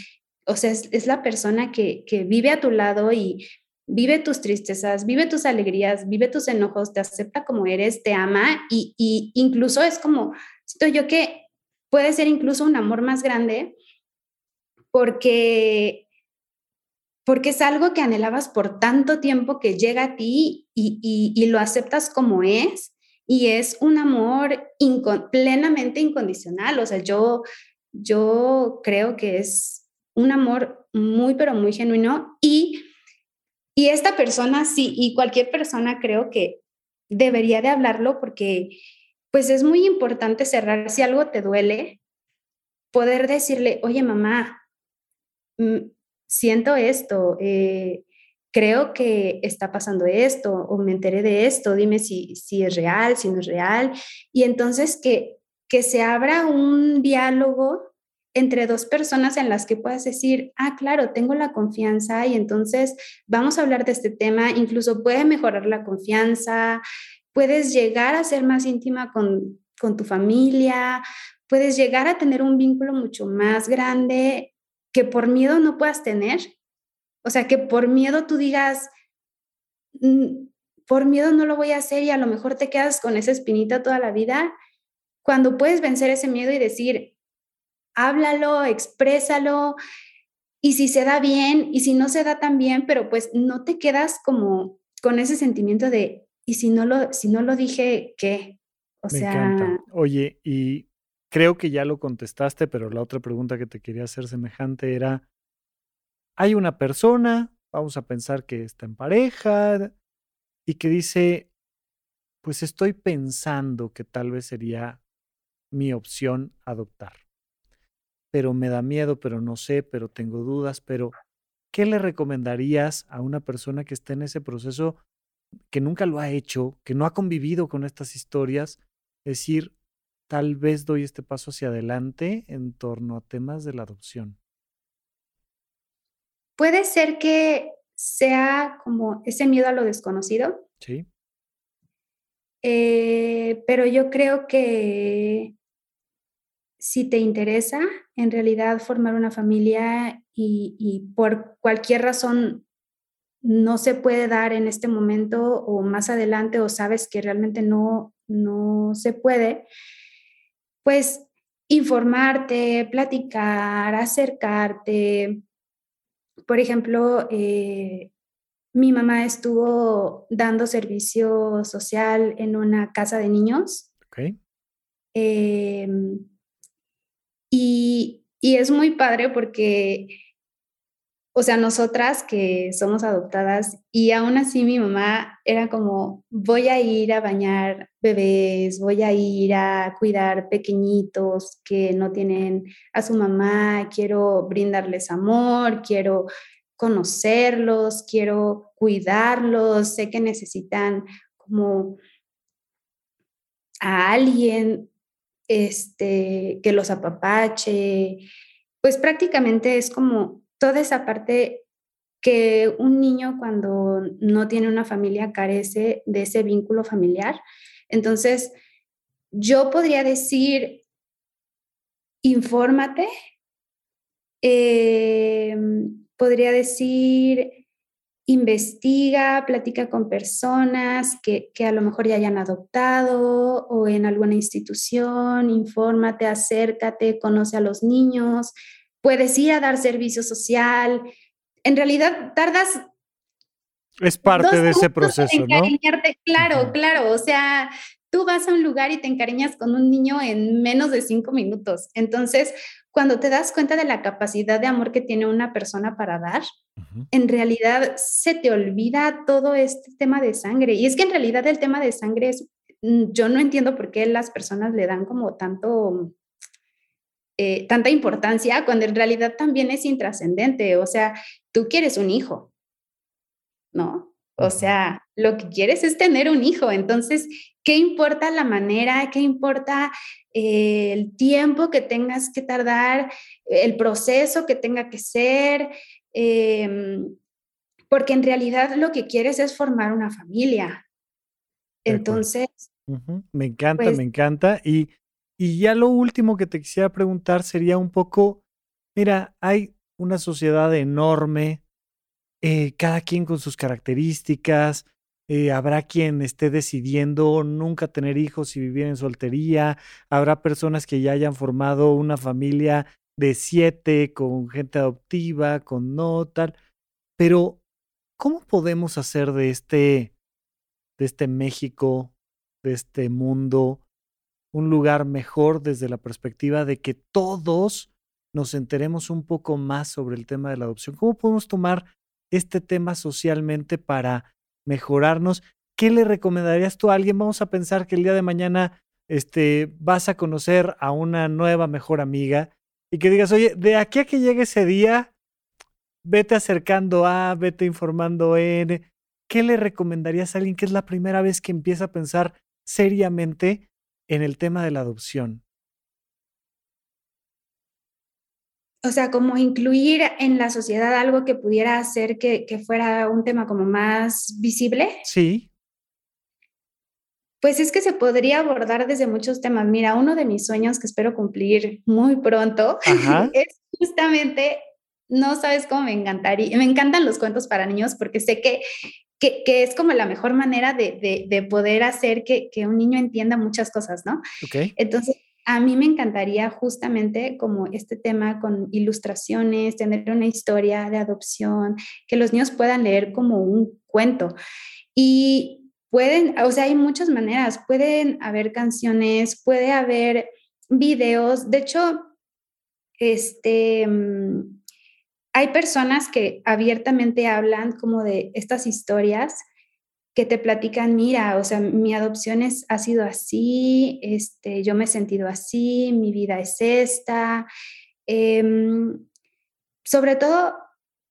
o sea, es, la persona que, vive a tu lado y vive tus tristezas, vive tus alegrías, vive tus enojos, te acepta como eres, te ama y, incluso es como, siento yo que puede ser incluso un amor más grande porque porque es algo que anhelabas por tanto tiempo que llega a ti y, lo aceptas como es y es un amor plenamente incondicional. O sea, yo, yo creo que es un amor muy, pero muy genuino y y esta persona sí, y cualquier persona creo que debería de hablarlo porque pues es muy importante cerrar si algo te duele, poder decirle, oye mamá, mm, siento esto, eh, creo que está pasando esto o me enteré de esto, dime si, si es real, si no es real. Y entonces que, que se abra un diálogo entre dos personas en las que puedas decir, ah, claro, tengo la confianza y entonces vamos a hablar de este tema, incluso puede mejorar la confianza, puedes llegar a ser más íntima con, con tu familia, puedes llegar a tener un vínculo mucho más grande que por miedo no puedas tener. O sea, que por miedo tú digas, mm, por miedo no lo voy a hacer y a lo mejor te quedas con esa espinita toda la vida, cuando puedes vencer ese miedo y decir, háblalo, exprésalo, y si se da bien, y si no se da tan bien, pero pues no te quedas como con ese sentimiento de, y si no lo, si no lo dije, ¿qué? O sea... Oye, y creo que ya lo contestaste, pero la otra pregunta que te quería hacer semejante era, hay una persona, vamos a pensar que está en pareja, y que dice, pues estoy pensando que tal vez sería mi opción adoptar pero me da miedo, pero no sé, pero tengo dudas, pero ¿qué le recomendarías a una persona que está en ese proceso, que nunca lo ha hecho, que no ha convivido con estas historias? Decir, tal vez doy este paso hacia adelante en torno a temas de la adopción. Puede ser que sea como ese miedo a lo desconocido. Sí. Eh, pero yo creo que si te interesa en realidad formar una familia y, por cualquier razón no se puede dar en este momento o más adelante o sabes que realmente no, no se puede, pues informarte, platicar, acercarte. Por ejemplo, eh, mi mamá estuvo dando servicio social en una casa de niños. Em, y, es muy padre porque, o sea, nosotras que somos adoptadas y aún así mi mamá era como, voy a ir a bañar bebés, voy a ir a cuidar pequeñitos que no tienen a su mamá, quiero brindarles amor, quiero conocerlos, quiero cuidarlos, sé que necesitan como a alguien este, que los apapache, pues prácticamente es como toda esa parte que un niño cuando no tiene una familia carece de ese vínculo familiar. Entonces, yo podría decir, infórmate, eh, podría decir, investiga, platica con personas que, a lo mejor ya hayan adoptado o en alguna institución, infórmate, acércate, conoce a los niños, puedes ir a dar servicio social. En realidad tardas... Es parte de ese proceso, ¿no? Claro, claro, o sea, tú vas a un lugar y te encariñas con un niño en menos de cinco minutos. Entonces, cuando te das cuenta de la capacidad de amor que tiene una persona para dar, en realidad se te olvida todo este tema de sangre. Y es que en realidad el tema de sangre es, mm, yo no entiendo por qué las personas le dan como tanto, eh, tanta importancia cuando en realidad también es intrascendente. O sea, tú quieres un hijo, ¿no? O sea, lo que quieres es tener un hijo. Entonces, ¿qué importa la manera? ¿Qué importa eh, el tiempo que tengas que tardar? El proceso que tenga que ser. Em, porque en realidad lo que quieres es formar una familia. Entonces. Me encanta, pues me encanta. Y, y ya lo último que te quisiera preguntar sería un poco, mira, hay una sociedad enorme eh, cada quien con sus características. Eh, habrá quien esté decidiendo nunca tener hijos y vivir en soltería. Habrá personas que ya hayan formado una familia de siete con gente adoptiva, con no tal. Pero, ¿cómo podemos hacer de este, de este México, de este mundo, un lugar mejor desde la perspectiva de que todos nos enteremos un poco más sobre el tema de la adopción? ¿Cómo podemos tomar este tema socialmente para mejorarnos. ¿Qué le recomendarías tú a alguien? Vamos a pensar que el día de mañana este, vas a conocer a una nueva mejor amiga y que digas, oye, de aquí a que llegue ese día, vete acercando a, vete informando en. ¿Qué le recomendarías a alguien que es la primera vez que empieza a pensar seriamente en el tema de la adopción? O sea, como incluir en la sociedad algo que pudiera hacer que, fuera un tema como más visible. Sí. Pues es que se podría abordar desde muchos temas. Mira, uno de mis sueños que espero cumplir muy pronto *laughs* es justamente, no sabes cómo me encantaría, me encantan los cuentos para niños porque sé que, que, es como la mejor manera de, poder hacer que, que, un niño entienda muchas cosas, ¿no? Ok. Entonces, a mí me encantaría justamente como este tema con ilustraciones, tener una historia de adopción, que los niños puedan leer como un cuento. Y pueden, o sea, hay muchas maneras, pueden haber canciones, puede haber videos, de hecho, este, mm, hay personas que abiertamente hablan como de estas historias que te platican, mira, o sea, mi adopción es, ha sido así, este, yo me he sentido así, mi vida es esta. Em, sobre todo,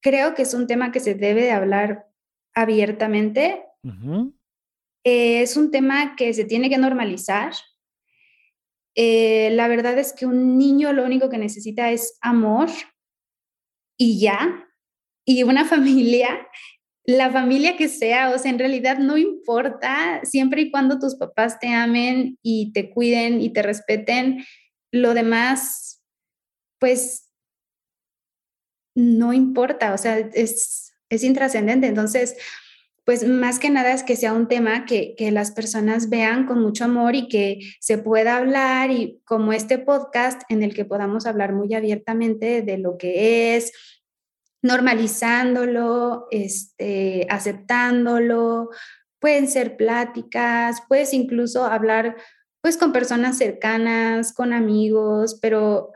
creo que es un tema que se debe de hablar abiertamente. es un tema que se tiene que normalizar. Eh, la verdad es que un niño lo único que necesita es amor y ya, y una *laughs* familia la familia que sea, o sea, en realidad no importa, siempre y cuando tus papás te amen y te cuiden y te respeten, lo demás, pues, no importa, o sea, es, es intrascendente. Entonces, pues más que nada es que sea un tema que, que, las personas vean con mucho amor y que se pueda hablar y como este podcast en el que podamos hablar muy abiertamente de lo que es, normalizándolo, este, aceptándolo, pueden ser pláticas, puedes incluso hablar pues con personas cercanas, con amigos, pero...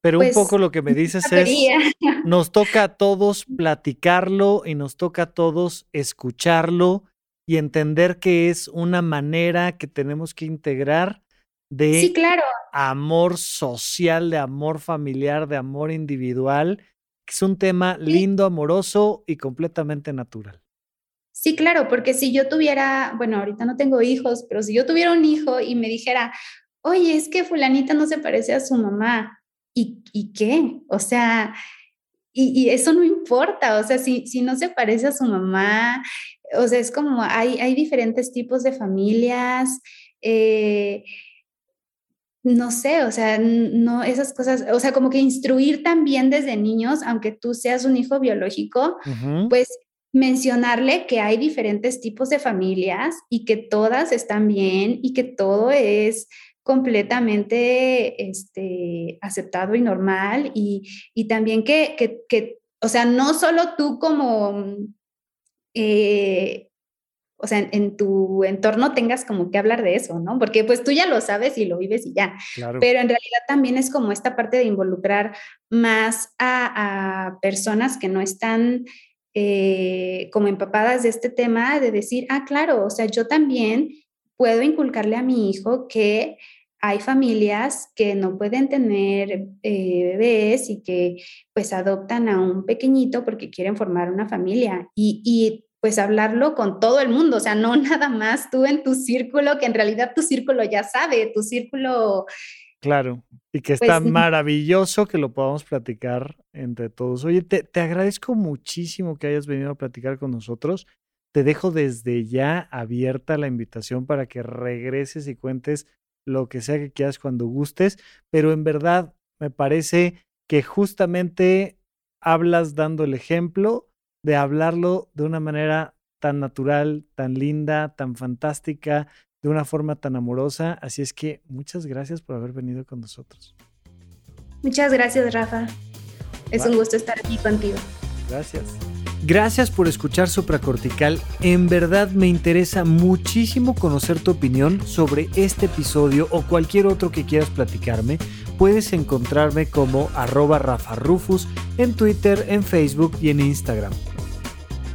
Pero un pues, poco lo que me dices es, *laughs* nos toca a todos platicarlo y nos toca a todos escucharlo y entender que es una manera que tenemos que integrar de sí, claro. amor social, de amor familiar, de amor individual es un tema lindo, amoroso y completamente natural. Sí, claro, porque si yo tuviera, bueno, ahorita no tengo hijos, pero si yo tuviera un hijo y me dijera, oye, es que fulanita no se parece a su mamá, ¿y, y qué? O sea, y, eso no importa, o sea, si, si no se parece a su mamá, o sea, es como hay, hay diferentes tipos de familias. Eh, no sé, o sea, no esas cosas, o sea, como que instruir también desde niños, aunque tú seas un hijo biológico, pues mencionarle que hay diferentes tipos de familias y que todas están bien y que todo es completamente este, aceptado y normal y, también que, que, o sea, no solo tú como eh, o sea, en, tu entorno tengas como que hablar de eso, ¿no? Porque pues tú ya lo sabes y lo vives y ya. Pero en realidad también es como esta parte de involucrar más a, personas que no están eh, como empapadas de este tema, de decir, ah, claro, o sea, yo también puedo inculcarle a mi hijo que hay familias que no pueden tener eh, bebés y que pues adoptan a un pequeñito porque quieren formar una familia. Y, y pues hablarlo con todo el mundo, o sea, no *laughs* nada más tú en tu círculo, que en realidad tu círculo ya sabe, tu círculo... Claro, y que está pues, maravilloso que lo podamos platicar entre todos. Oye, te, te agradezco muchísimo que hayas venido a platicar con nosotros. Te dejo desde ya abierta la invitación para que regreses y cuentes lo que sea que quieras cuando gustes, pero en verdad me parece que justamente hablas dando el ejemplo de hablarlo de una manera tan natural, tan linda, tan fantástica, de una forma tan amorosa. Así es que muchas gracias por haber venido con nosotros. Muchas gracias, Rafa. Es un gusto estar aquí contigo. Gracias. Gracias por escuchar Supracortical. En verdad me interesa muchísimo conocer tu opinión sobre este episodio o cualquier otro que quieras platicarme. Puedes encontrarme como arroba Rafa Rufus en Twitter, en Facebook y en Instagram.